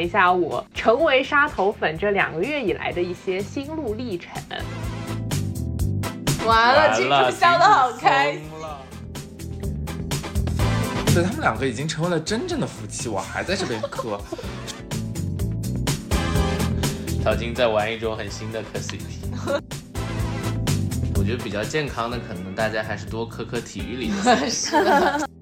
一下我成为沙头粉这两个月以来的一些心路历程。完了，金主笑得好开心。对他们两个已经成为了真正的夫妻，我还在这边磕。小金在玩一种很新的磕 CP。我觉得比较健康的，可能大家还是多磕磕体育里的。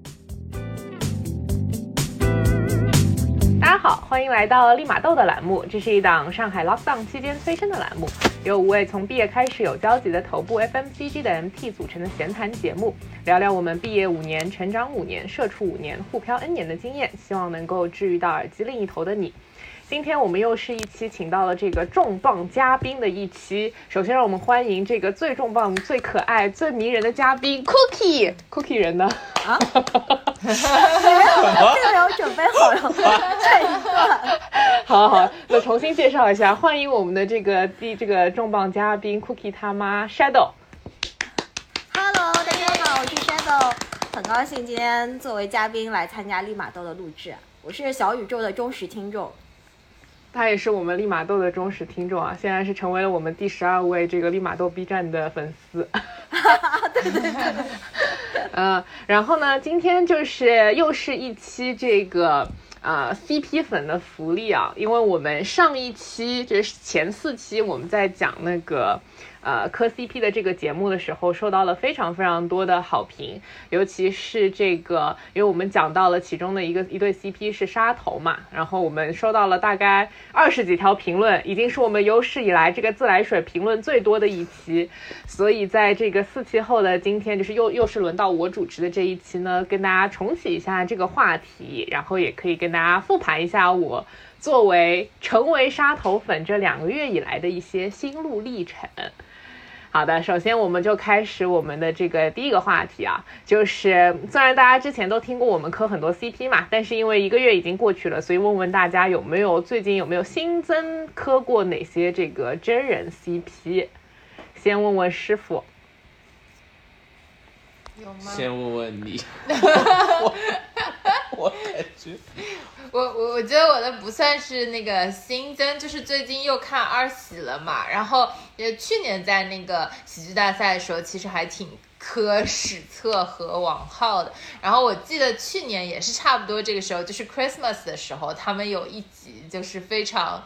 大家好，欢迎来到立马豆的栏目。这是一档上海 lockdown 期间催生的栏目，由五位从毕业开始有交集的头部 FMCG 的 MT 组成的闲谈节目，聊聊我们毕业五年、成长五年、社畜五年、互漂 N 年的经验，希望能够治愈到耳机另一头的你。今天我们又是一期请到了这个重磅嘉宾的一期。首先让我们欢迎这个最重磅、最可爱、最迷人的嘉宾 Cookie。Cookie 人呢？啊？这个有准备好了，这一段。好 好，那重新介绍一下，欢迎我们的这个第这个重磅嘉宾 Cookie 他妈 Shadow。Hello，大家好，我是 Shadow，很高兴今天作为嘉宾来参加立马豆的录制。我是小宇宙的忠实听众。他也是我们立马豆的忠实听众啊，现在是成为了我们第十二位这个立马豆 B 站的粉丝。对 对对。对嗯，然后呢，今天就是又是一期这个呃 CP 粉的福利啊，因为我们上一期就是前四期我们在讲那个。呃，磕 CP 的这个节目的时候，受到了非常非常多的好评，尤其是这个，因为我们讲到了其中的一个一对 CP 是杀头嘛，然后我们收到了大概二十几条评论，已经是我们有史以来这个自来水评论最多的一期，所以在这个四期后的今天，就是又又是轮到我主持的这一期呢，跟大家重启一下这个话题，然后也可以跟大家复盘一下我作为成为杀头粉这两个月以来的一些心路历程。好的，首先我们就开始我们的这个第一个话题啊，就是虽然大家之前都听过我们磕很多 CP 嘛，但是因为一个月已经过去了，所以问问大家有没有最近有没有新增磕过哪些这个真人 CP？先问问师傅，有吗？先问问你，我我感觉。我我我觉得我的不算是那个新增，就是最近又看二喜了嘛，然后也去年在那个喜剧大赛的时候，其实还挺磕史册和王浩的，然后我记得去年也是差不多这个时候，就是 Christmas 的时候，他们有一集就是非常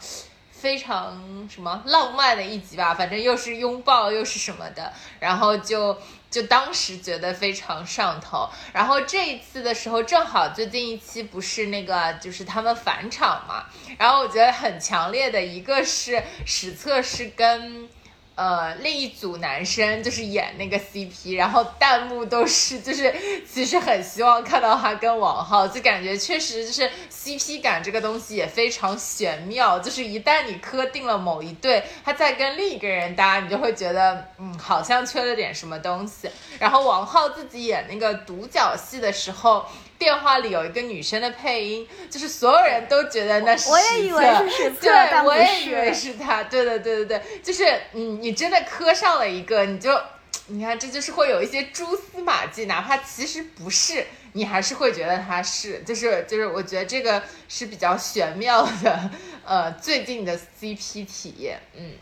非常什么浪漫的一集吧，反正又是拥抱又是什么的，然后就。就当时觉得非常上头，然后这一次的时候正好最近一期不是那个就是他们返场嘛，然后我觉得很强烈的一个是史册是跟。呃，另一组男生就是演那个 CP，然后弹幕都是就是 其实很希望看到他跟王浩，就感觉确实就是 CP 感这个东西也非常玄妙，就是一旦你磕定了某一对，他再跟另一个人搭，你就会觉得嗯好像缺了点什么东西。然后王浩自己演那个独角戏的时候。电话里有一个女生的配音，就是所有人都觉得那是我也以为是史册，对，我也以为是他。对对对对对，就是嗯，你真的磕上了一个，你就你看，这就是会有一些蛛丝马迹，哪怕其实不是，你还是会觉得他是，就是就是，我觉得这个是比较玄妙的，呃，最近的 CP 体验，嗯，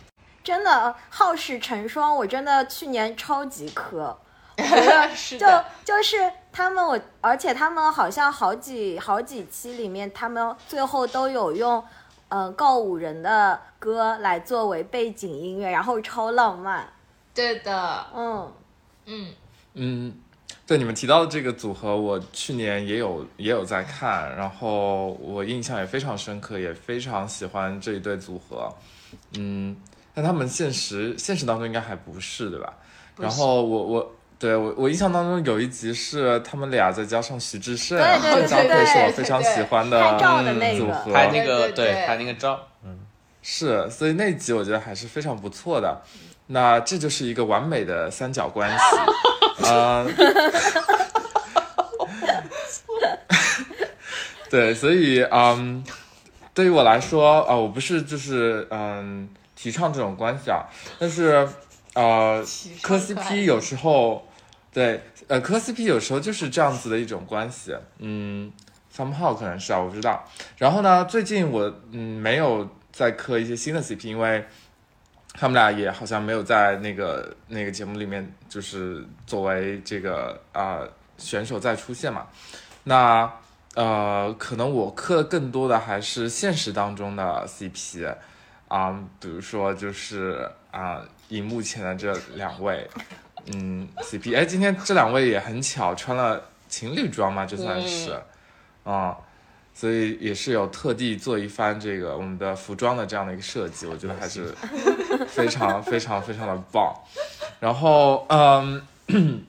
真的好事成双，我真的去年超级磕。是就就是他们我，而且他们好像好几好几期里面，他们最后都有用，嗯，告五人的歌来作为背景音乐，然后超浪漫。对的，嗯嗯嗯，对你们提到的这个组合，我去年也有也有在看，然后我印象也非常深刻，也非常喜欢这一对组合。嗯，但他们现实现实当中应该还不是对吧？然后我我。对我，我印象当中有一集是他们俩再加上徐志胜，这张配是我非常喜欢的组合，拍那个对拍那个照，嗯，是，所以那集我觉得还是非常不错的。那这就是一个完美的三角关系，嗯，对，所以嗯，对于我来说啊，我不是就是嗯提倡这种关系啊，但是呃磕 CP 有时候。对，呃，磕 CP 有时候就是这样子的一种关系，嗯，somehow 可能是啊，我不知道。然后呢，最近我嗯没有再磕一些新的 CP，因为他们俩也好像没有在那个那个节目里面，就是作为这个啊、选手再出现嘛。那呃，可能我磕更多的还是现实当中的 CP 啊、比如说就是啊，荧幕前的这两位，嗯，CP，哎，今天这两位也很巧穿了情侣装嘛，这算是，啊、所以也是有特地做一番这个我们的服装的这样的一个设计，我觉得还是 非常非常非常的棒。然后，嗯，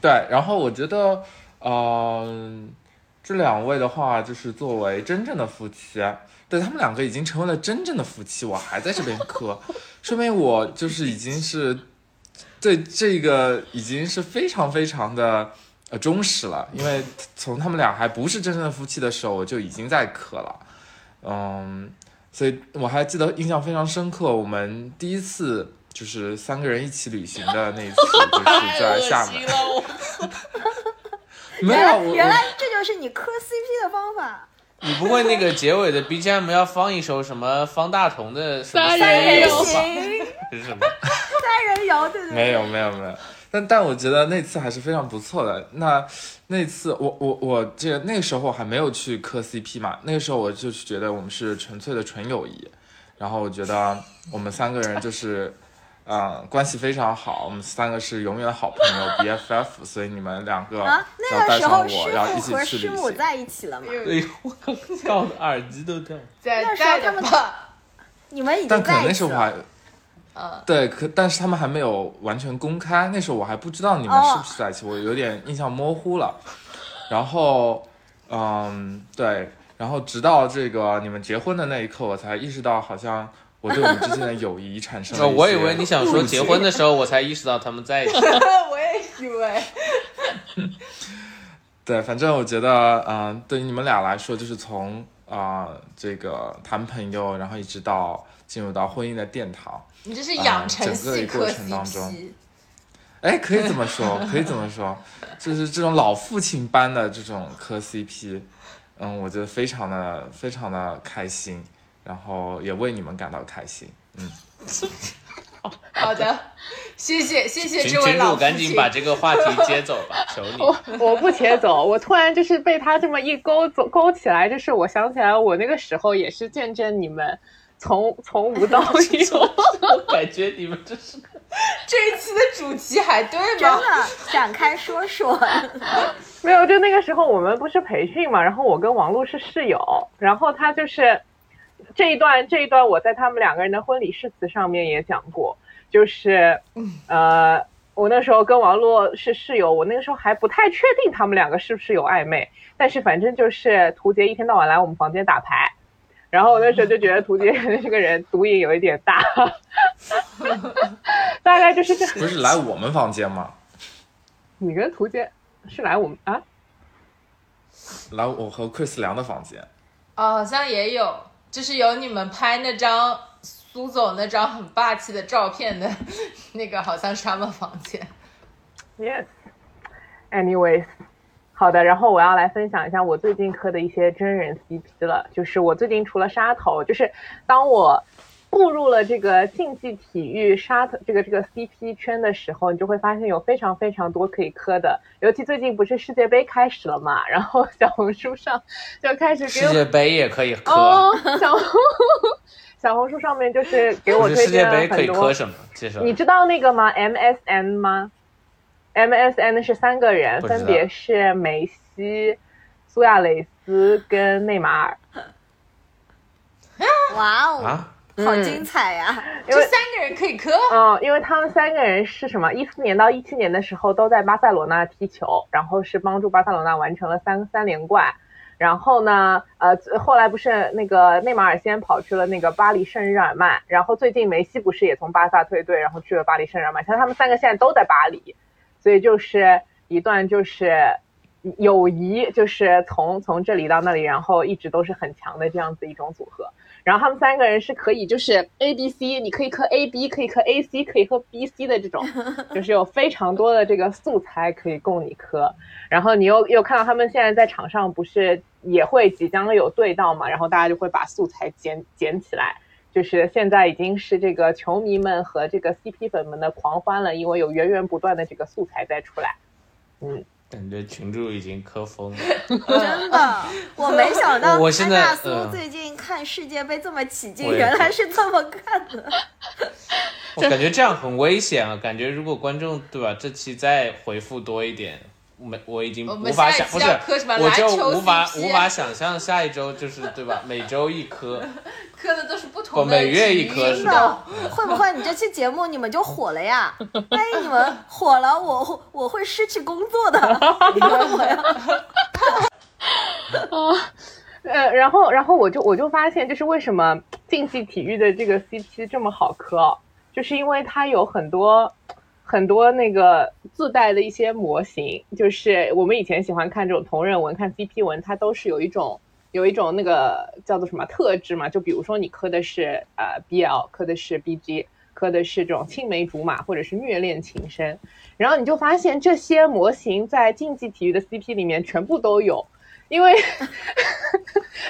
对，然后我觉得，嗯、这两位的话，就是作为真正的夫妻，对他们两个已经成为了真正的夫妻，我还在这边磕，说明我就是已经是对这个已经是非常非常的呃忠实了，因为从他们俩还不是真正的夫妻的时候，我就已经在磕了，嗯，所以我还记得印象非常深刻，我们第一次就是三个人一起旅行的那一次，就是在厦门，没原来有我原来这就是你磕 CP 的方法。你不会那个结尾的 BGM 要放一首什么方大同的什么三三人游游吧？行，是什么？三人游，对对对。没有没有没有，但但我觉得那次还是非常不错的。那那次我我我这个那个时候还没有去磕 CP 嘛，那个时候我就是觉得我们是纯粹的纯友谊，然后我觉得我们三个人就是。嗯，关系非常好，我们三个是永远的好朋友 BFF，所以你们两个啊，那要带上个时候我，师要一起去旅行。师母在一起了吗？哎呦，我的耳机都掉那时候他们？你们已经但可能在一起那时候我还了。嗯，对，可但是他们还没有完全公开，那时候我还不知道你们哦是不是在一起，我有点印象模糊了。然后，嗯，对，然后直到这个你们结婚的那一刻，我才意识到，好像我对我们之间的友谊产生了我以为你想说结婚的时候，我才意识到他们在一起。我也以为。对，反正我觉得，嗯、对于你们俩来说，就是从啊、这个谈朋友，然后一直到进入到婚姻的殿堂，你这是养成整个系磕一过程当中 CP，哎，可以这么说，可以这么说，就是这种老父亲般的这种磕 CP，嗯，我觉得非常的非常的开心，然后也为你们感到开心，嗯，好的，谢谢谢谢这位群主老。赶紧把这个话题接走吧，求你。我我不接走，我突然就是被他这么一勾走勾起来，就是我想起来，我那个时候也是见证你们从从无到有。我感觉你们这是这一期的主题还对吗真吗？的展开说说，没有，就那个时候我们不是培训嘛，然后我跟王璐是室友，然后他就是这一段这一段我在他们两个人的婚礼誓词上面也讲过，就是呃，我那时候跟王璐是室友，我那个时候还不太确定他们两个是不是有暧昧，但是反正就是涂杰一天到晚来我们房间打牌。然后我那时候就觉得涂杰 这个人毒瘾有一点大，大概就是这。不是来我们房间吗？你跟涂杰是来我们啊？来我和 Chris 梁的房间，哦，好像也有，就是有你们拍那张苏总那张很霸气的照片的那个，好像是他们房间。Yes. Anyways，好的，然后我要来分享一下我最近磕的一些真人 CP 了。就是我最近除了沙头，就是当我步入了这个竞技体育沙特这个这个 CP 圈的时候，你就会发现有非常非常多可以磕的。尤其最近不是世界杯开始了嘛，然后小红书上就开始给我世界杯也可以磕，哦，小红小红书上面就是给我不是世界推荐了杯可很多。以磕什么？其实。你知道那个吗？MSN 吗？MSN 是三个人，分别是梅西、苏亚雷斯跟内马尔。哇哦，啊？好精彩呀！因为这三个人可以磕，嗯，因为他们三个人是什么？一四年到一七年的时候都在巴塞罗那踢球，然后是帮助巴塞罗那完成了三三连冠。然后呢，呃，后来不是那个内马尔先跑去了那个巴黎圣日耳曼，然后最近梅西不是也从巴萨退队，然后去了巴黎圣日耳曼。像他们三个现在都在巴黎，所以就是一段就是友谊就是从从这里到那里，然后一直都是很强的这样子一种组合。然后他们三个人是可以就是 A B C，你可以磕 A B，可以磕 A C，可以磕 B C 的这种，就是有非常多的这个素材可以供你磕。然后你又又看到他们现在在场上不是也会即将有对到嘛，然后大家就会把素材捡捡起来。就是现在已经是这个球迷们和这个 CP 粉们的狂欢了，因为有源源不断的这个素材在出来。嗯，感觉群主已经磕疯了。真的，我没想到我现在安娜苏嗯最近看世界杯这么起劲，原来是这么看的。我感觉这样很危险啊！感觉如果观众对吧，这期再回复多一点，没我已经无法想，不是我就无法无法想象下一周就是对吧？每周一颗，磕的都是不不同的每月一体育颗是吧？会不会你这期节目你们就火了呀？万一你们火了，我我会失去工作的。呃，然后然后我就我就发现，就是为什么竞技体育的这个 CP 这么好磕哦，就是因为它有很多很多那个自带的一些模型，就是我们以前喜欢看这种同人文、看 CP 文，它都是有一种有一种那个叫做什么特质嘛，就比如说你磕的是呃 BL，磕的是 BG。磕的是这种青梅竹马或者是虐恋情深，然后你就发现这些模型在竞技体育的 CP 里面全部都有，因为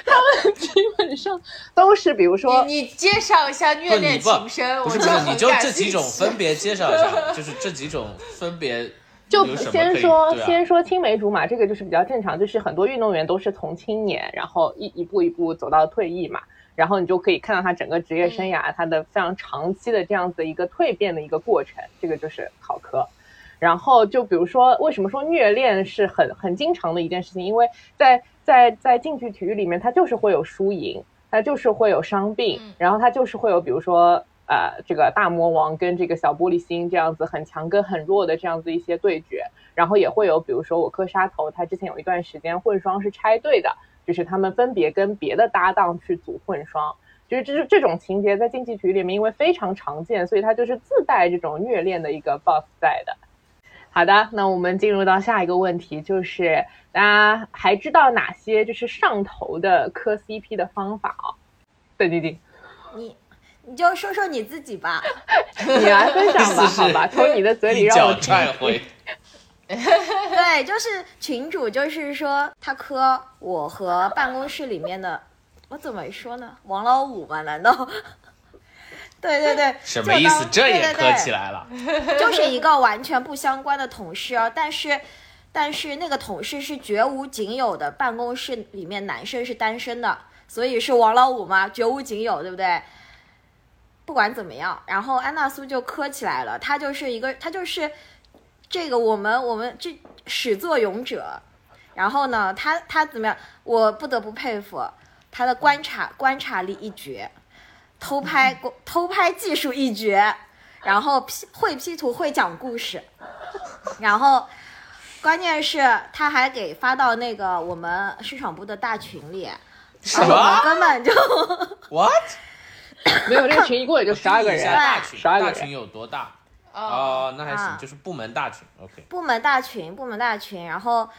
他们基本上都是，比如说你你介绍一下虐恋你不情深，我不是不是，你就这几种分别介绍一下，就是这几种分别就先说、啊。先说青梅竹马，这个就是比较正常，就是很多运动员都是从青年，然后一一步一步走到退役嘛，然后你就可以看到他整个职业生涯，他的非常长期的这样子的一个蜕变的一个过程，这个就是考科。然后就比如说，为什么说虐恋是很很经常的一件事情？因为在在在竞技体育里面，它就是会有输赢，它就是会有伤病，嗯然后它就是会有比如说呃这个大魔王跟这个小玻璃心这样子很强跟很弱的这样子一些对决，然后也会有比如说我磕杀头，他之前有一段时间混双是拆队的，就是他们分别跟别的搭档去组混双。就是这这种情节在竞技体育里面，因为非常常见，所以它就是自带这种虐恋的一个 buff 在的。好的，那我们进入到下一个问题，就是大家还知道哪些就是上头的磕 CP 的方法啊？邓晶晶，你你就说说你自己吧。你来分享吧，好吧？从你的嘴里一脚让我听踹回。对，就是群主，就是说他磕我和办公室里面的，我怎么说呢？王老五吗？难道？对对对，就 什么意思？当这也磕起来了？就是一个完全不相关的同事哦，但是，但是那个同事是绝无仅有的，办公室里面男生是单身的，所以是王老五嘛，绝无仅有，对不对？不管怎么样，然后安娜苏就磕起来了，他就是一个，他就是这个我们我们这始作俑者，然后呢，他他怎么样？我不得不佩服他的观察观察力一绝，偷拍偷拍技术一绝，然后 P 会 P 图会讲故事，然后关键是他还给发到那个我们市场部的大群里，什然后我们么根本就？What？没有这个群一共也就十二个人大群，十二个群有多大？哦，哦，那还行，啊就是部门大群。OK，部门大群，部门大群，然后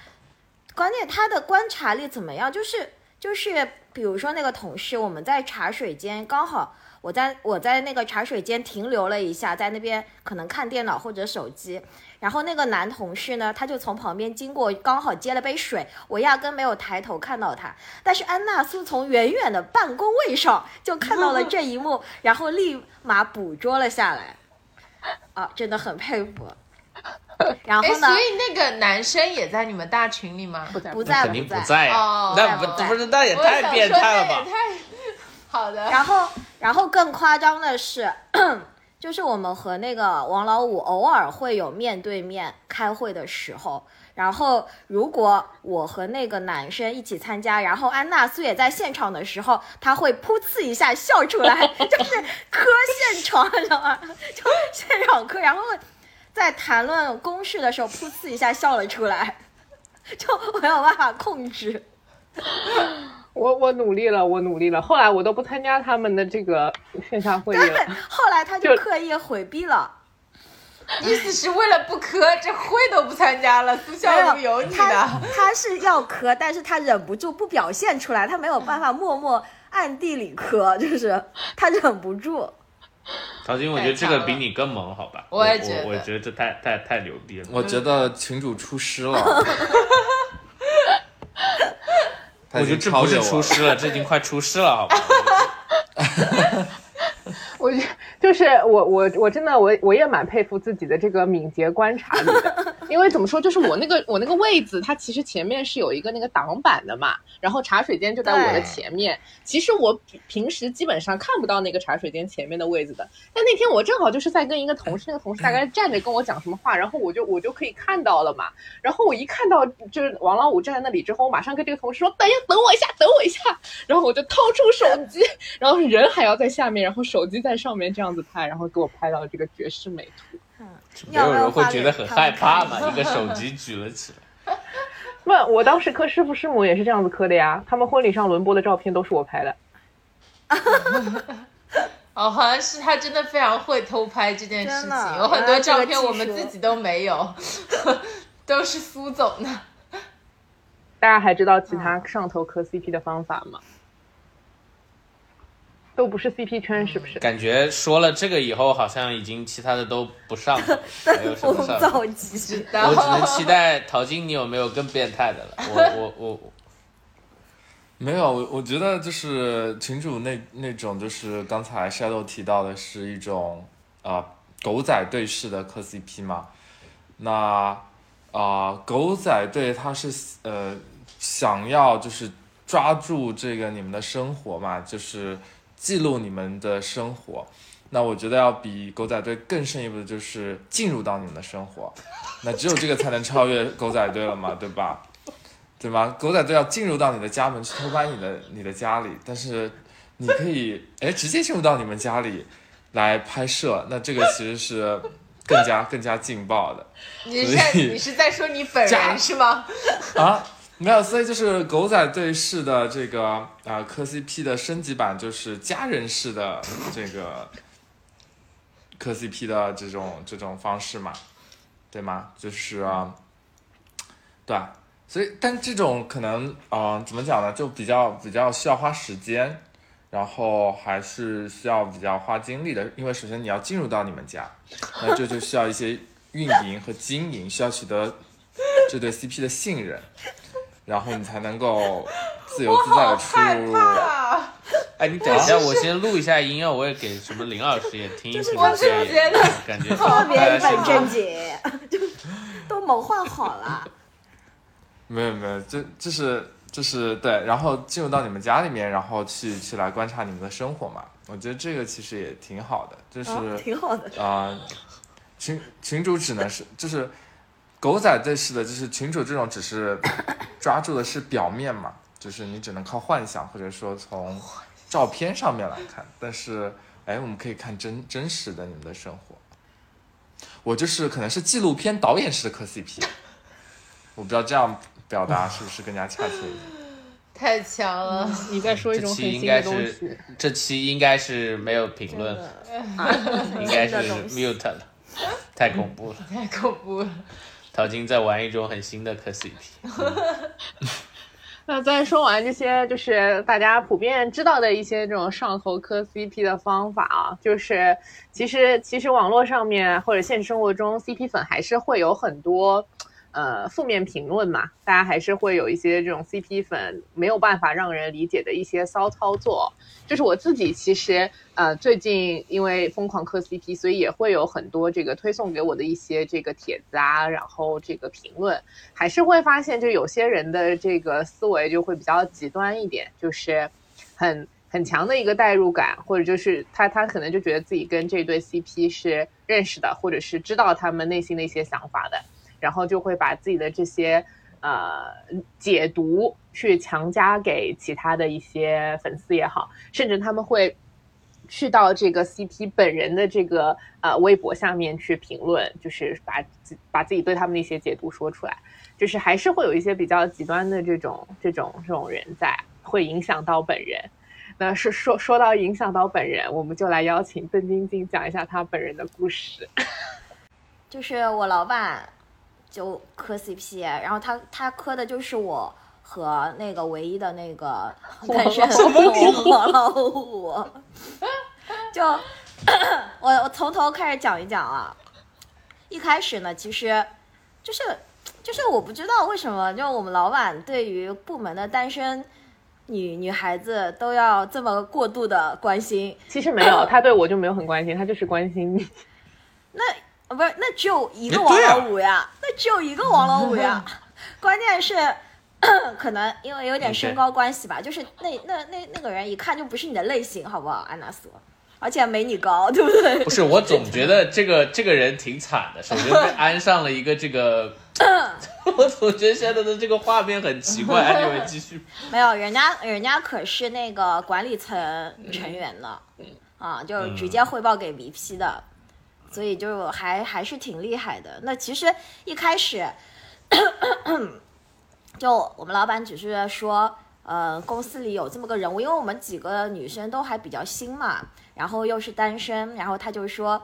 关键他的观察力怎么样？就是就是，比如说那个同事，我们在茶水间刚好。我在我在那个茶水间停留了一下，在那边可能看电脑或者手机，然后那个男同事呢，他就从旁边经过，刚好接了杯水，我压根没有抬头看到他，但是安娜苏从远远的办公位上就看到了这一幕，然后立马捕捉了下来，啊，真的很佩服。然哎，后呢所，以那个男生也在你们大群里吗？不在不在肯定不在那不不在不是那也太变态了吧那也？太 好的。然后，然后更夸张的是，就是我们和那个王老五偶尔会有面对面开会的时候，然后如果我和那个男生一起参加，然后安娜苏也在现场的时候，他会噗呲一下笑出来，就是磕现场，你知道吗？就现场磕，然后在谈论公事的时候，噗呲一下笑了出来，就没有办法控制。我我努力了，我努力了。后来我都不参加他们的这个线下会议对了。，后来他就就刻意回避了。意思是为了不磕，这会都不参加了，苏小没路有你他的。他是要磕，但是他忍不住不表现出来，他没有办法默默暗地里磕，就是他忍不住。陶晶，我觉得这个比你更萌，好吧？我也觉得我我觉得这太太太牛逼了。我觉得群主出师了。我觉得这不是出师了，这已经快出师了，好吧？我觉就是我我我真的我我也蛮佩服自己的这个敏捷观察力的，因为怎么说，就是我那个我那个位子，它其实前面是有一个那个挡板的嘛，然后茶水间就在我的前面。其实我平平时基本上看不到那个茶水间前面的位子的，但那天我正好就是在跟一个同事，那个同事大概站着跟我讲什么话，然后我就我就可以看到了嘛。然后我一看到就是王老五站在那里之后，我马上跟这个同事说：“等一下，等我一下，等我一下。”然后我就掏出手机，然后人还要在下面，然后手机在上面这样子拍，然后给我拍到了这个绝世美图。没有人会觉得很害怕嘛？一个手机 举了起来，那，我当时磕师傅师母也是这样子磕的呀，他们婚礼上轮播的照片都是我拍的。哦，好像是他真的非常会偷拍这件事情，有很多照片我们自己都没有，都是苏总的。大家还知道其他上头磕 CP 的方法吗？都不是 CP 圈，是不是？感觉说了这个以后，好像已经其他的都不上了，没有什风么上我只能。期待陶晶，你有没有更变态的了？我我我 没有，我我觉得就是群主那那种，就是刚才 Shadow 提到的是一种啊、狗仔队式的磕 CP 嘛。那啊、狗仔队他是呃想要就是抓住这个你们的生活嘛，就是记录你们的生活。那我觉得要比狗仔队更深一步的就是进入到你们的生活，那只有这个才能超越狗仔队了嘛，对吧？对吗？狗仔队要进入到你的家门去偷拍你的你的家里，但是你可以哎直接进入到你们家里来拍摄，那这个其实是更加更加劲爆的你是在你是在说你本人是吗？啊。没有，所以就是狗仔队式的这个啊磕 CP 的升级版，就是家人式的这个 磕 CP 的这种这种方式嘛，对吗？就是啊，对啊，所以但这种可能呃怎么讲呢，就比较比较需要花时间，然后还是需要比较花精力的，因为首先你要进入到你们家，那这就需要一些运营和经营，需要取得这对 CP 的信任，然后你才能够 自由自在的出入。啊！哎，你等一下，我先录一下音乐，我也给什么林老师也听一听，我是觉得感觉特别一本正经。就都谋划好了。没有没有，这这是这是对，然后进入到你们家里面，然后去去来观察你们的生活嘛。我觉得这个其实也挺好的，就是哦，挺好的。啊、群群主只能是就是狗仔队式的，就是群主这种只是抓住的是表面嘛，就是你只能靠幻想或者说从照片上面来看，但是哎，我们可以看真真实的你们的生活。我就是可能是纪录片导演式的磕 CP，我不知道这样表达是不是更加恰切一点。太强了，你在说一这期种很应该新的东西是。这期应该是没有评论，应该是 mute 了，太恐怖了。太恐怖了。小金在玩一种很新的磕 CP，那在说完这些，就是大家普遍知道的一些这种上头磕 CP 的方法啊，就是其实其实网络上面或者现实生活中 CP 粉还是会有很多呃负面评论嘛，大家还是会有一些这种 CP 粉没有办法让人理解的一些骚操作。就是我自己其实呃最近因为疯狂磕 CP，所以也会有很多这个推送给我的一些这个帖子啊，然后这个评论，还是会发现，就有些人的这个思维就会比较极端一点，就是很很强的一个代入感，或者就是他他可能就觉得自己跟这对 CP 是认识的，或者是知道他们内心的一些想法的，然后就会把自己的这些呃解读去强加给其他的一些粉丝也好，甚至他们会。去到这个 CP 本人的这个呃微博下面去评论，就是把把自己对他们的一些解读说出来，就是还是会有一些比较极端的这种这种这种人在，会影响到本人。那是说说到影响到本人，我们就来邀请邓晶晶讲一下她本人的故事。就是我老板就磕 CP，然后他他磕的就是我和那个唯一的那个 单身火老五，就我我从头开始讲一讲啊。一开始呢，其实就是就是我不知道为什么，就我们老板对于部门的单身女女孩子都要这么过度的关心。其实没有，他对我就没有很关心，他就是关心你。那呃不是，那只有一个王老五呀，那只有一个王老五呀。关键是 可能因为有点身高关系吧，就是那那那那个人一看就不是你的类型，好不好，安娜索？而且没你高，对不对？不是，我总觉得这个这个人挺惨的，首先被安上了一个这个 我总觉得现在的这个画面很奇怪。安你们继续。没有，人家人家可是那个管理层成员呢，啊，就直接汇报给 VP 的，所以就还还是挺厉害的。那其实一开始，就我们老板只是说。呃，公司里有这么个人物，因为我们几个女生都还比较新嘛，然后又是单身，然后他就说，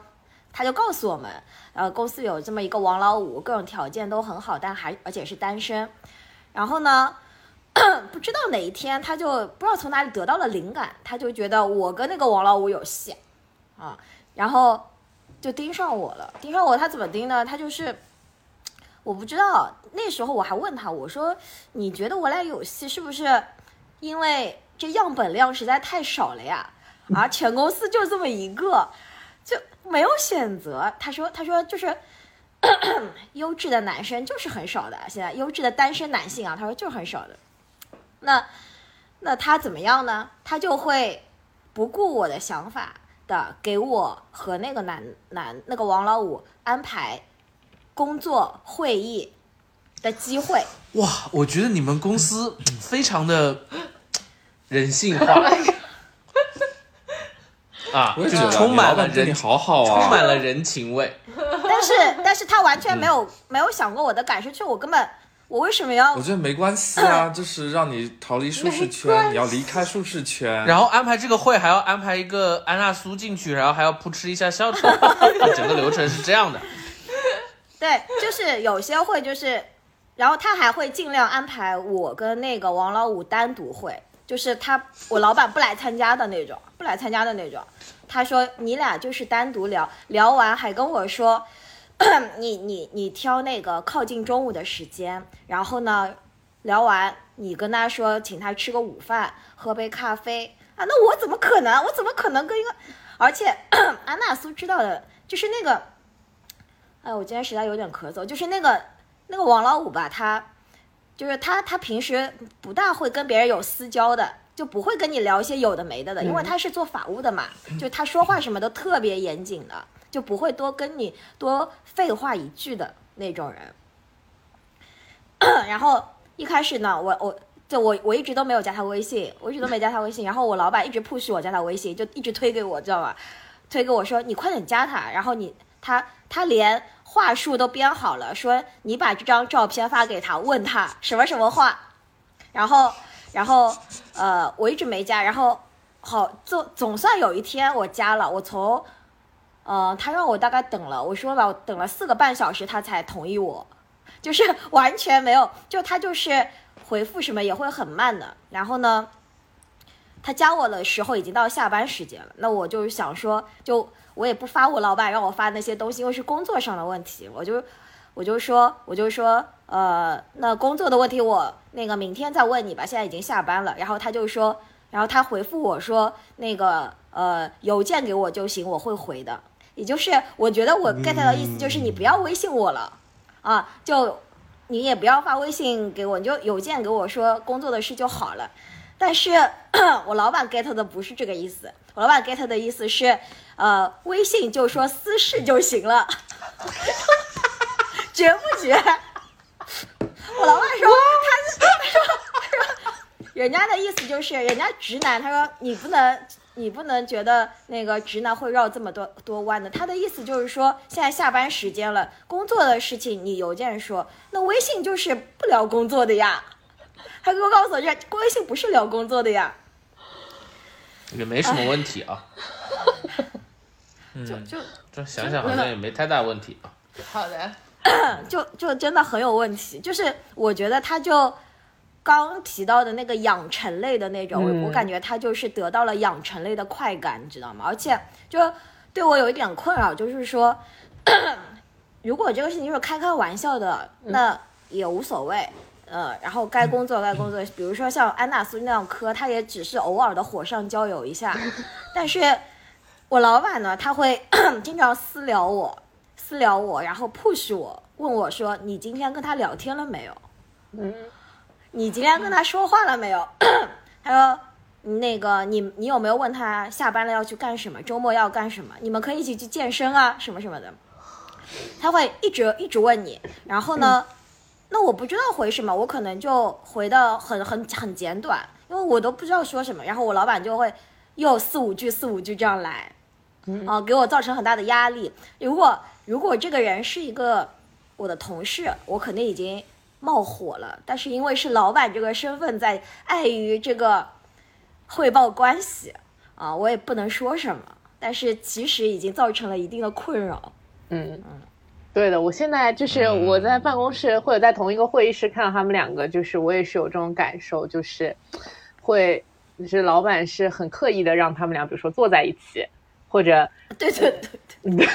他就告诉我们，呃，公司有这么一个王老五，各种条件都很好，但还而且是单身。然后呢，不知道哪一天他就不知道从哪里得到了灵感，他就觉得我跟那个王老五有戏，啊，然后就盯上我了。盯上我，他怎么盯呢？他就是。我不知道，那时候我还问他，我说：“你觉得我俩有戏是不是？因为这样本量实在太少了呀，而全公司就这么一个，就没有选择。”他说：“他说就是 优质的男生就是很少的，现在优质的单身男性啊，他说就是很少的。那那他怎么样呢？他就会不顾我的想法的给我和那个男男那个王老五安排。”工作会议的机会 哇！我觉得你们公司非常的人性化 啊，就是充满了人好好啊，充满了人情味。但是，但是他完全没有没有想过我的感受，就我根本我为什么要？我觉得没关系啊，就是让你逃离舒适圈，你要离开舒适圈。然后安排这个会，还要安排一个安娜苏进去，然后还要扑哧一下笑出来，整个流程是这样的。对，就是有些会就是，然后他还会尽量安排我跟那个王老五单独会，就是他我老板不来参加的那种，不来参加的那种。他说你俩就是单独聊聊完，还跟我说，你你你挑那个靠近中午的时间，然后呢聊完你跟他说请他吃个午饭，喝杯咖啡啊，那我怎么可能？我怎么可能跟一个？而且 安娜苏知道的，就是那个。哎，我今天实在有点咳嗽。就是那个那个王老五吧，他就是他，他平时不大会跟别人有私交的，就不会跟你聊一些有的没的的，因为他是做法务的嘛，就他说话什么都特别严谨的，就不会多跟你多废话一句的那种人。然后一开始呢，我我就我我一直都没有加他微信，我一直都没加他微信。然后我老板一直 push 我加他微信，就一直推给我，知道吧？推给我说你快点加他，然后你他他连。话术都编好了，说你把这张照片发给他，问他什么什么话，然后，然后，呃，我一直没加，然后，好，总总算有一天我加了，我从，呃，他让我大概等了，我说吧，我等了四个半小时，他才同意我，就是完全没有，就他就是回复什么也会很慢的，然后呢，他加我的时候已经到下班时间了，那我就想说就。我也不发我老板让我发那些东西，因为是工作上的问题。我就，我就说，我就说，呃，那工作的问题我那个明天再问你吧。现在已经下班了。然后他就说，然后他回复我说，那个呃，邮件给我就行，我会回的。也就是我觉得我 get 的意思就是你不要微信我了，啊，就你也不要发微信给我，你就邮件给我说工作的事就好了。但是 我老板 get 的不是这个意思，我老板 get 的意思是。呃，微信就说私事就行了，绝不绝？我老板说，他说他说，人家的意思就是，人家直男，他说你不能，你不能觉得那个直男会绕这么多多弯的。他的意思就是说，现在下班时间了，工作的事情你邮件说，那微信就是不聊工作的呀。他给我告诉我，这微信不是聊工作的呀。也没什么问题啊。就就这想想好像也没太大问题啊。好的，就就真的很有问题。就是我觉得他就刚提到的那个养成类的那种，嗯我我感觉他就是得到了养成类的快感，你知道吗？而且就对我有一点困扰，就是说，如果这个事情就是开开玩笑的，那也无所谓。呃，然后该工作该工作，比如说像安娜苏那样磕，他也只是偶尔的火上浇油一下，但是我老板呢，他会 经常私聊我，私聊我，然后 push 我，问我说：“你今天跟他聊天了没有？嗯，你今天跟他说话了没有？” 他说：“那个，你你有没有问他下班了要去干什么？周末要干什么？你们可以一起去健身啊，什么什么的。”他会一直一直问你，然后呢，那我不知道回什么，我可能就回的很很很简短，因为我都不知道说什么，然后我老板就会又四五句四五句这样来，啊、给我造成很大的压力。如果如果这个人是一个我的同事，我肯定已经冒火了，但是因为是老板这个身份在，碍于这个汇报关系啊，我也不能说什么。但是其实已经造成了一定的困扰。嗯嗯，对的，我现在就是我在办公室或者在同一个会议室看到他们两个，就是我也是有这种感受，就是会，就是老板是很刻意的让他们俩，比如说坐在一起，或者对对对对，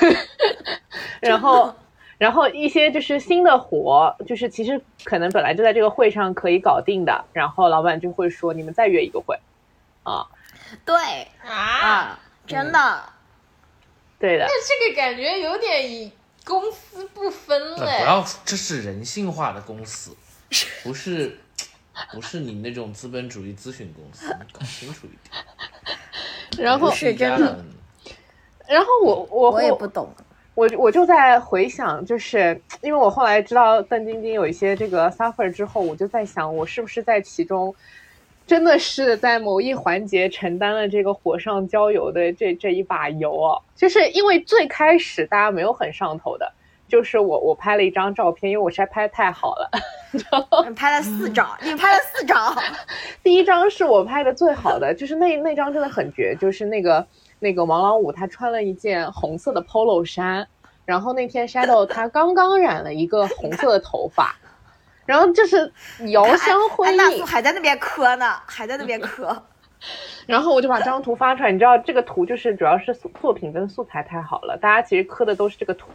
然后，然后一些就是新的活，就是其实可能本来就在这个会上可以搞定的，然后老板就会说你们再约一个会，啊，对啊，啊，真的。对的，那这个感觉有点以公私不分了。不要，这是人性化的公司，不是 不是你那种资本主义咨询公司，你搞清楚一点。然后是真的的。然后我我我也不懂。我我就在回想，就是因为我后来知道邓晶晶有一些这个 suffer 之后，我就在想，我是不是在其中真的是在某一环节承担了这个火上浇油的这这一把油哦？就是因为最开始大家没有很上头的，就是我我拍了一张照片，因为我实在拍的太好了。你拍了四张，你拍了四张，第一张是我拍的最好的，就是那那张真的很绝，就是那个那个王老五他穿了一件红色的 polo 衫，然后那天 Shadow 他刚刚染了一个红色的头发，然后就是遥相辉映安娜苏，还在那边磕呢，还在那边磕。然后我就把这张图发出来，你知道这个图就是主要是素作品跟素材太好了，大家其实磕的都是这个图，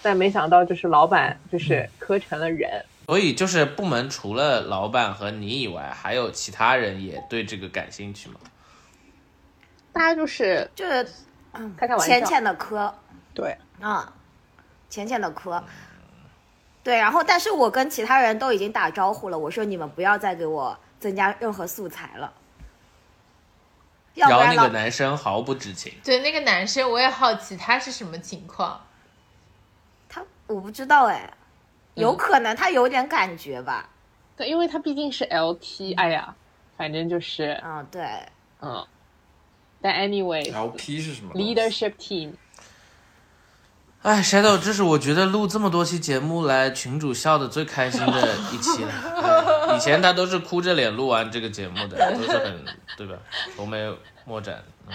但没想到就是老板就是磕成了人。所以就是部门除了老板和你以外，还有其他人也对这个感兴趣吗？大家就是就是开开玩笑，浅浅的磕对，啊，浅浅的磕。对，然后但是我跟其他人都已经打招呼了，我说你们不要再给我增加任何素材了，要不然后那个男生毫不知情，对那个男生，我也好奇他是什么情况。他我不知道哎，有可能他有点感觉吧。对，因为他毕竟是 LT，哎呀，反正就是嗯，对，嗯，但 anyway。LP 是什么？leadership team，哎，Shadow，这是我觉得录这么多期节目来群主笑的最开心的一期了。哎以前他都是哭着脸录完这个节目的，都是很对吧？愁眉莫展。嗯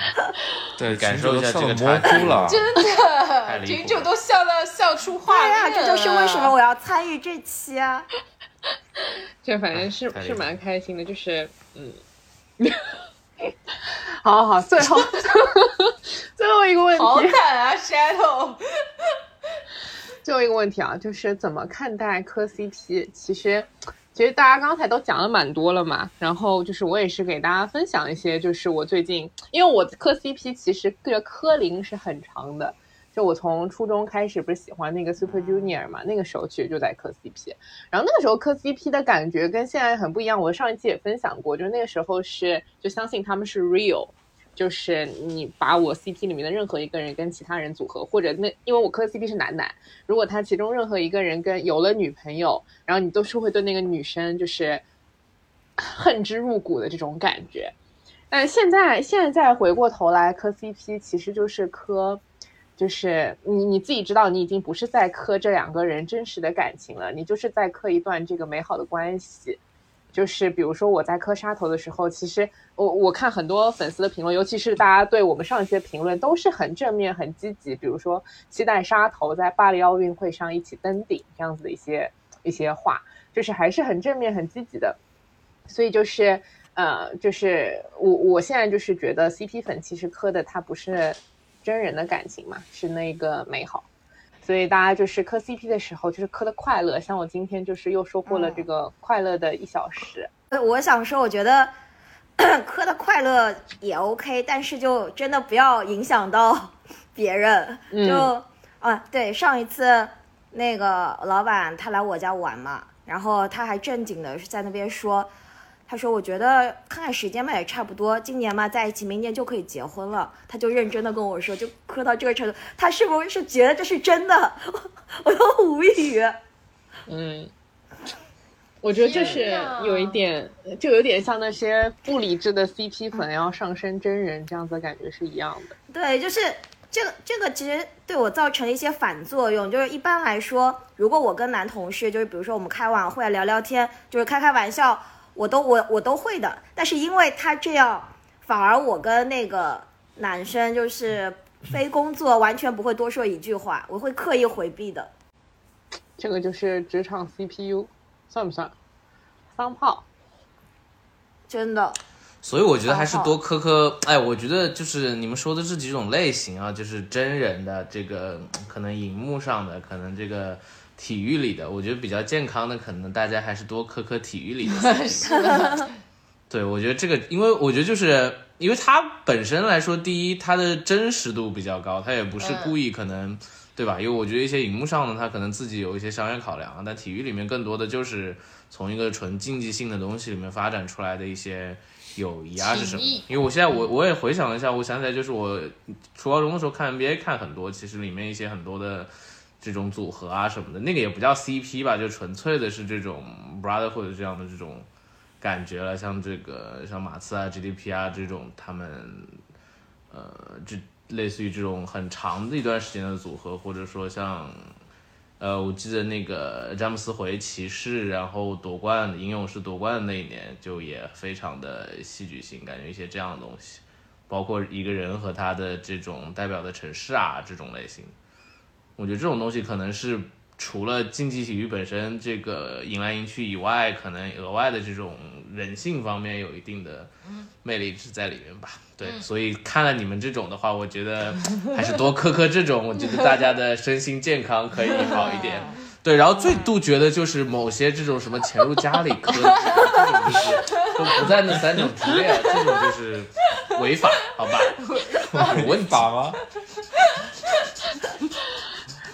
对，感受一下这个笑得模糊了。真的，群主都笑到笑出画对呀。这就是为什么我要参与这期啊。这反正是是蛮开心的，就是嗯，好好好，最后 最后一个问题好题，惨啊，Shadow。最后一个问题啊，就是怎么看待磕 CP？其实。其实大家刚才都讲了蛮多了嘛，然后就是我也是给大家分享一些，就是我最近，因为我磕 CP 其实这个磕龄是很长的，就我从初中开始不是喜欢那个 Super Junior 嘛，那个时候其实就在磕 CP，然后那个时候磕 CP 的感觉跟现在很不一样。我上一期也分享过，就是那个时候是就相信他们是 real，就是你把我 CP 里面的任何一个人跟其他人组合，或者那因为我磕 CP 是男男，如果他其中任何一个人跟有了女朋友，然后你都是会对那个女生就是恨之入骨的这种感觉。但现在现在回过头来磕 CP，其实就是磕。就是你你自己知道，你已经不是在磕这两个人真实的感情了，你就是在磕一段这个美好的关系。就是比如说我在磕沙头的时候，其实我我看很多粉丝的评论，尤其是大家对我们上一期的评论都是很正面、很积极。比如说期待沙头在巴黎奥运会上一起登顶这样子的一些一些话，就是还是很正面、很积极的。所以就是呃，就是我我现在就是觉得 CP 粉其实磕的它不是真人的感情嘛，是那个美好。所以大家就是磕 CP 的时候，就是磕的快乐。像我今天就是又收获了这个快乐的一小时。呃我想说，我觉得 磕的快乐也 OK，但是就真的不要影响到 别人。嗯就啊，对，上一次那个老板他来我家玩嘛，然后他还正经的在那边说，他说我觉得看看时间嘛也差不多，今年嘛在一起，明年就可以结婚了。他就认真的跟我说，就磕到这个程度，他是不是觉得这是真的？我都无语。嗯，我觉得就是有一点，就有点像那些不理智的 CP 粉要上升真人这样子的感觉是一样的。对，就是这个这个其实对我造成了一些反作用。就是一般来说，如果我跟男同事，就是比如说我们开晚会聊聊天，就是开开玩笑，我都我我都会的。但是因为他这样，反而我跟那个男生就是 非工作完全不会多说一句话，我会刻意回避的。这个就是职场 CPU，算不算？桑炮，真的，所以我觉得还是多磕磕。哎，我觉得就是你们说的这几种类型啊，就是真人的这个，可能荧幕上的，可能这个体育里的，我觉得比较健康的，可能大家还是多磕磕体育里的。是的，对，我觉得这个，因为我觉得就是因为它本身来说，第一，它的真实度比较高，它也不是故意可能，对吧？因为我觉得一些荧幕上的，它可能自己有一些商业考量，但体育里面更多的就是从一个纯竞技性的东西里面发展出来的一些友谊啊是什么？因为我现在我我也回想了一下，我想起来就是我初高中的时候看 NBA 看很多，其实里面一些很多的。这种组合啊什么的，那个也不叫 CP 吧，就纯粹的是这种 brotherhood 这样的这种感觉了。像这个像马刺啊、GDP 啊这种，他们呃，这类似于这种很长的一段时间的组合，或者说像呃，我记得那个詹姆斯回骑士，然后夺冠，英勇士夺冠的那一年，就也非常的戏剧性，感觉一些这样的东西，包括一个人和他的这种代表的城市啊这种类型。我觉得这种东西可能是除了竞技体育本身这个赢来赢去以外，可能额外的这种人性方面有一定的魅力是在里面吧。对，所以看了你们这种的话，我觉得还是多磕磕这种，我觉得大家的身心健康可以好一点。对，然后最杜绝的就是某些这种什么潜入家里磕，这种就是都不在那三种之列，这种就是违法，好吧？有问题法吗？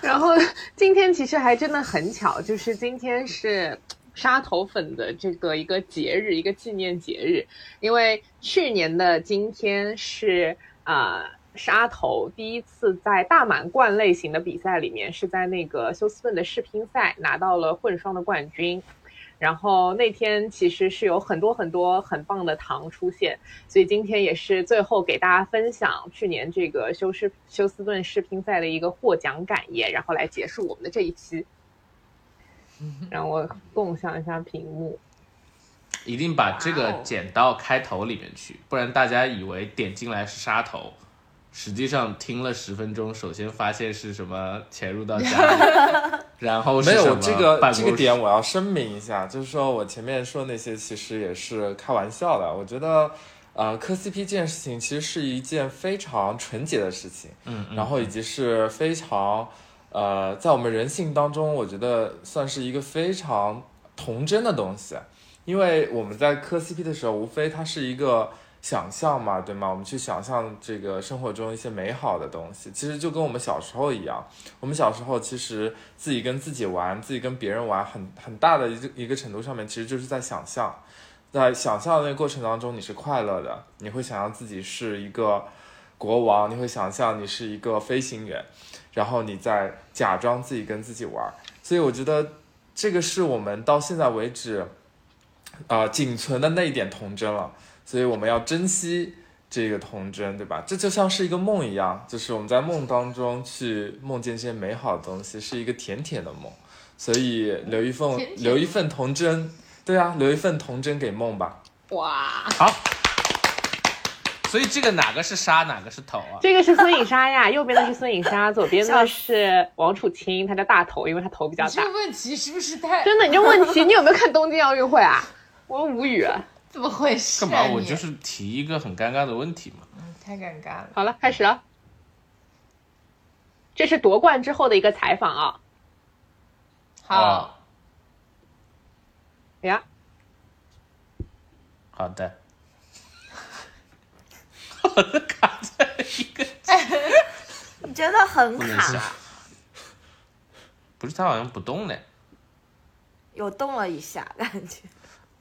然后 今天其实还真的很巧，就是今天是沙头粉的这个一个节日，一个纪念节日。因为去年的今天是啊、呃杀头第一次在大满贯类型的比赛里面，是在那个休斯顿的世乒赛拿到了混双的冠军。然后那天其实是有很多很多很棒的糖出现，所以今天也是最后给大家分享去年这个休斯休斯顿世乒赛的一个获奖感言，然后来结束我们的这一期。让我共享一下屏幕。一定把这个剪到开头里面去，不然大家以为点进来是杀头，实际上听了十分钟，首先发现是什么潜入到家里，然后是没有这个这个点，我要声明一下，就是说我前面说那些其实也是开玩笑的。我觉得，呃，磕 CP 这件事情其实是一件非常纯洁的事情，嗯，嗯然后以及是非常，呃，在我们人性当中，我觉得算是一个非常童真的东西，因为我们在磕 CP 的时候，无非它是一个想象嘛，对吗？我们去想象这个生活中一些美好的东西，其实就跟我们小时候一样。我们小时候其实自己跟自己玩，自己跟别人玩，很很大的一个一个程度上面，其实就是在想象。在想象的那个过程当中，你是快乐的，你会想象自己是一个国王，你会想象你是一个飞行员，然后你在假装自己跟自己玩。所以我觉得这个是我们到现在为止，啊、仅存的那一点童真了。所以我们要珍惜这个童真，对吧？这就像是一个梦一样，就是我们在梦当中去梦见一些美好的东西，是一个甜甜的梦。所以留一份甜甜留一份童真对啊，留一份童真给梦吧。哇，好。所以这个哪个是沙，哪个是头啊？这个是孙颖莎呀，右边的是孙颖莎，左边的是王楚钦，他叫大头，因为他头比较大这。个问题是不是太真的，你这问题，你有没有看东京奥运会啊？我无语。怎么回事、干嘛？我就是提一个很尴尬的问题嘛。嗯太尴尬了。好了，开始了。这是夺冠之后的一个采访啊。好，哦呀，好的。好的，卡在一个你真的很卡，。不是他好像不动嘞。有动了一下感觉。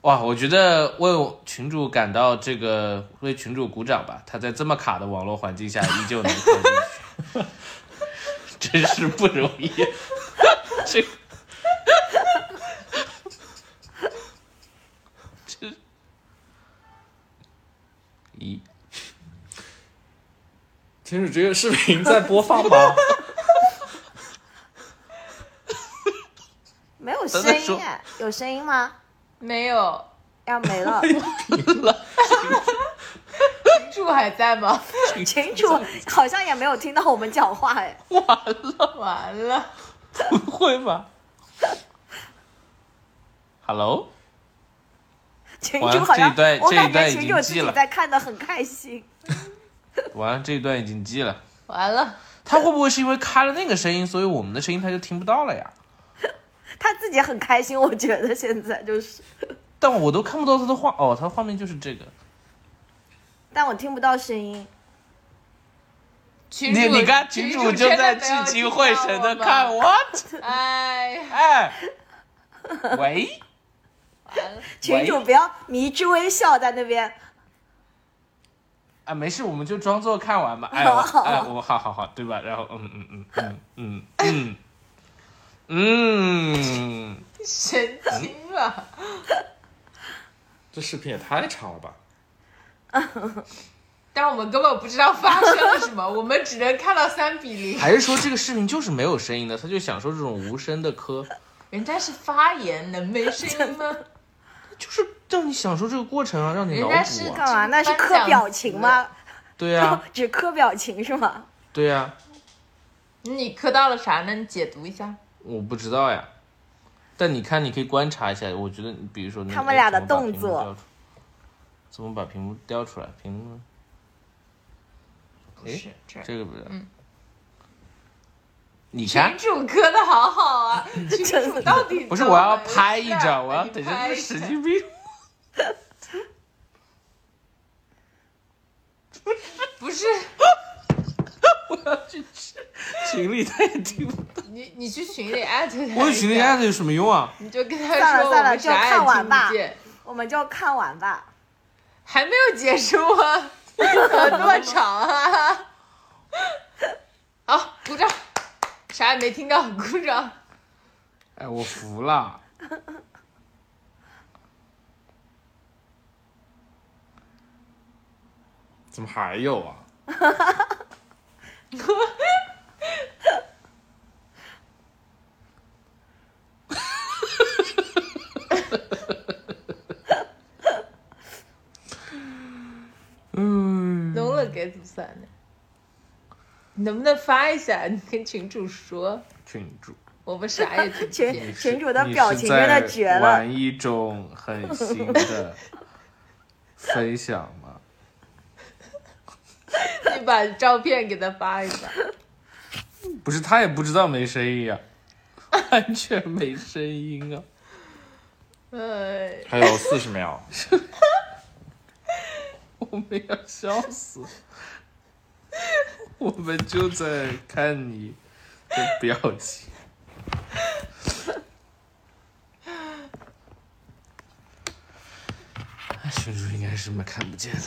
哇，我觉得为群主感到这个为群主鼓掌吧，他在这么卡的网络环境下依旧能扣进去，真是不容易。这个，这，咦，群主这个视频在播放吗？没有声音哎，有声音吗？没有，要没了，群主还在吗？群主好像也没有听到我们讲话哎。完了完了，不会吧？Hello，群主好像这一段，我感这一段已觉群主自己经记了在看的很开心。完了，这一段已经记了。完了，他会不会是因为开了那个声音，所以我们的声音他就听不到了呀？他自己很开心，我觉得现在就是，但我都看不到他的画哦，他画面就是这个。但我听不到声音。群主你你看，群群主就在聚精会神的看 what？哎，哎，喂，完了，群主不要迷之微笑在那边，啊，没事，我们就装作看完吧。哎，我哎，我好好好，对吧？然后，嗯嗯嗯嗯嗯嗯嗯，神经了。这视频也太长了吧？但我们根本不知道发生了什么，我们只能看到三比零。还是说这个视频就是没有声音的，他就享受这种无声的磕，人家是发言，能没声音吗？就是让你享受这个过程啊，让你脑人家是。干嘛？那是刻表情吗？对呀，只刻表情是吗？对呀，你磕到了啥呢？你解读一下。我不知道呀。但你看，你可以观察一下。我觉得，比如说他们俩的动作怎么把屏幕调出来？屏幕不是这个不是？嗯你看群，主磕的好好啊，群主到底不是我要拍一张，啊我要等着这个神经病。不是 去群里，他也听不到。你，你去群里艾特他。我去群里艾特有什么用啊？你就跟他算了说算了就看完吧我们就看完吧。还没有结束啊，怎么这么长啊？好，鼓掌，啥也没听到，鼓掌。哎，我服了。怎么还有啊？嗯，聋了该怎么算呢？你能不能发一下？你跟群主说，群主，我们啥也听不群见。群主的表情真的在绝了，玩一种很新的 分享吗？你把照片给他发一发。不是，他也不知道没声音呀、完全没声音啊！哎，还有四十秒，我们要笑死，我们就在看你的表情。群主应该是没看不见的。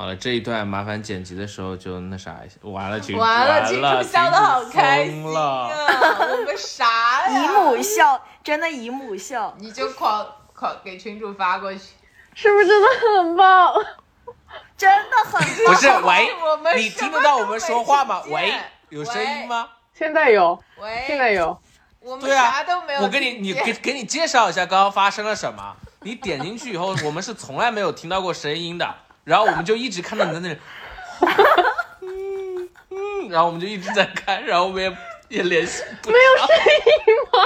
好了，这一段麻烦剪辑的时候就那啥一下。完了，群主完了，群，主笑的好开心。啊！我们啥呀？姨母笑，真的姨母笑。你就狂狂给群主发过去。是不是真的很棒？真的很不是，我喂，们你听得到我们说话吗？喂，有声音吗？现在有，喂，现在有。我们对啊啥都没有我给你，你给给你介绍一下刚刚发生了什么。你点进去以后，我们是从来没有听到过声音的，然后我们就一直看到你在那里，嗯 嗯，然后我们就一直在看，然后我们也也联系不没有声音吗？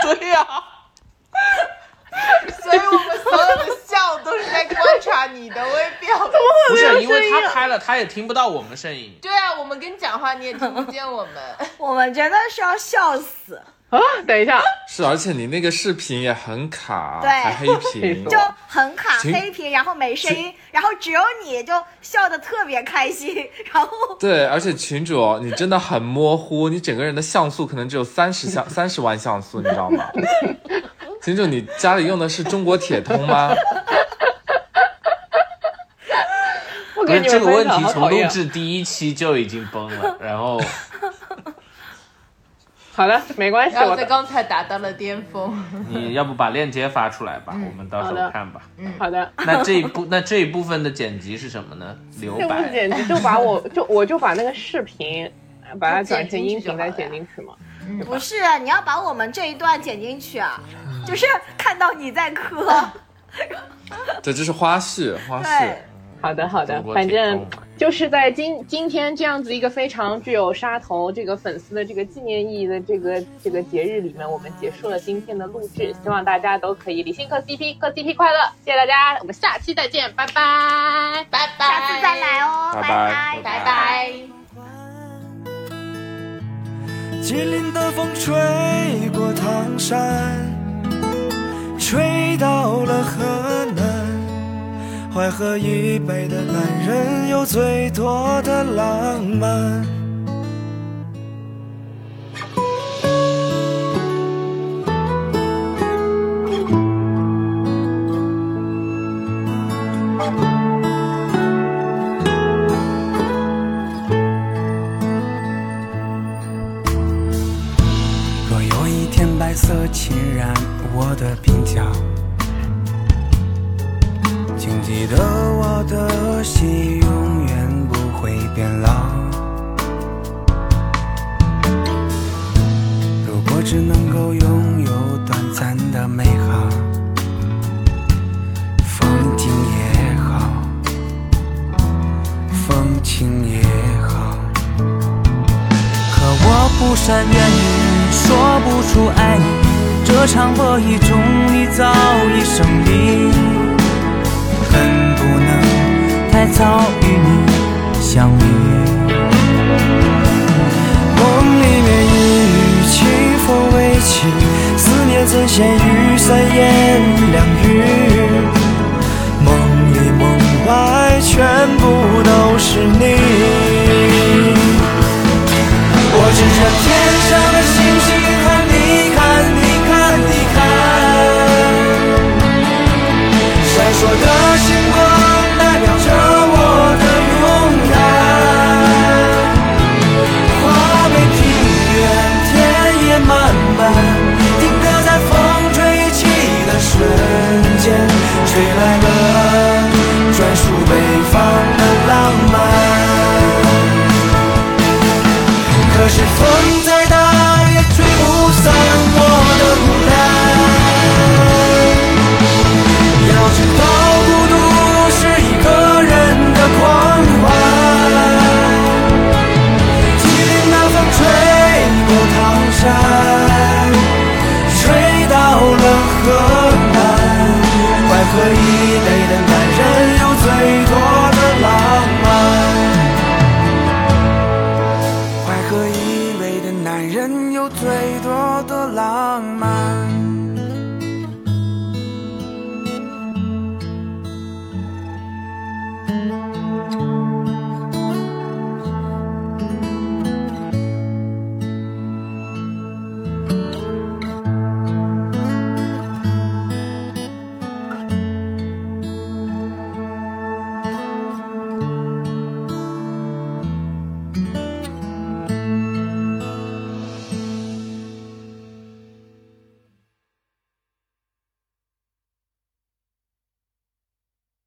对呀、所以我们所有的笑都是在观察你的微表情。不是因为声音啊他开了，他也听不到我们声音。对啊，我们跟你讲话你也听不见我们。我们真的是要笑死，啊，等一下，是，而且你那个视频也很卡，对还黑屏，就很卡黑屏，然后没声音，然后只有你就笑得特别开心，然后对，而且群主你真的很模糊，你整个人的像素可能只有三十像 三十万像素，你知道吗？群主，你家里用的是中国铁通吗？不是这个问题。从录制第一期就已经崩了，然后好的，没关系，我在刚才达到了巅峰。你要不把链接发出来吧，我们到时候看吧。好的。那这一部那这一部分的剪辑是什么呢？留这不是白。剪辑，就把我 就我就把那个视频，把它转成音频再剪进去嘛。不是你要把我们这一段剪进去啊，就是看到你在磕，对，这是花絮，花絮。好的，好的反正通就是在今今天这样子一个非常具有杀头这个粉丝的这个纪念意义的这个这个节日里面，我们结束了今天的录制，希望大家都可以理性磕 CP，磕 CP 快乐，谢谢大家，我们下期再见，拜拜。拜拜，下次再来哦，拜拜拜拜拜。吉林的风吹过唐山，吹到了河南。淮河以北的男人有最多的浪漫。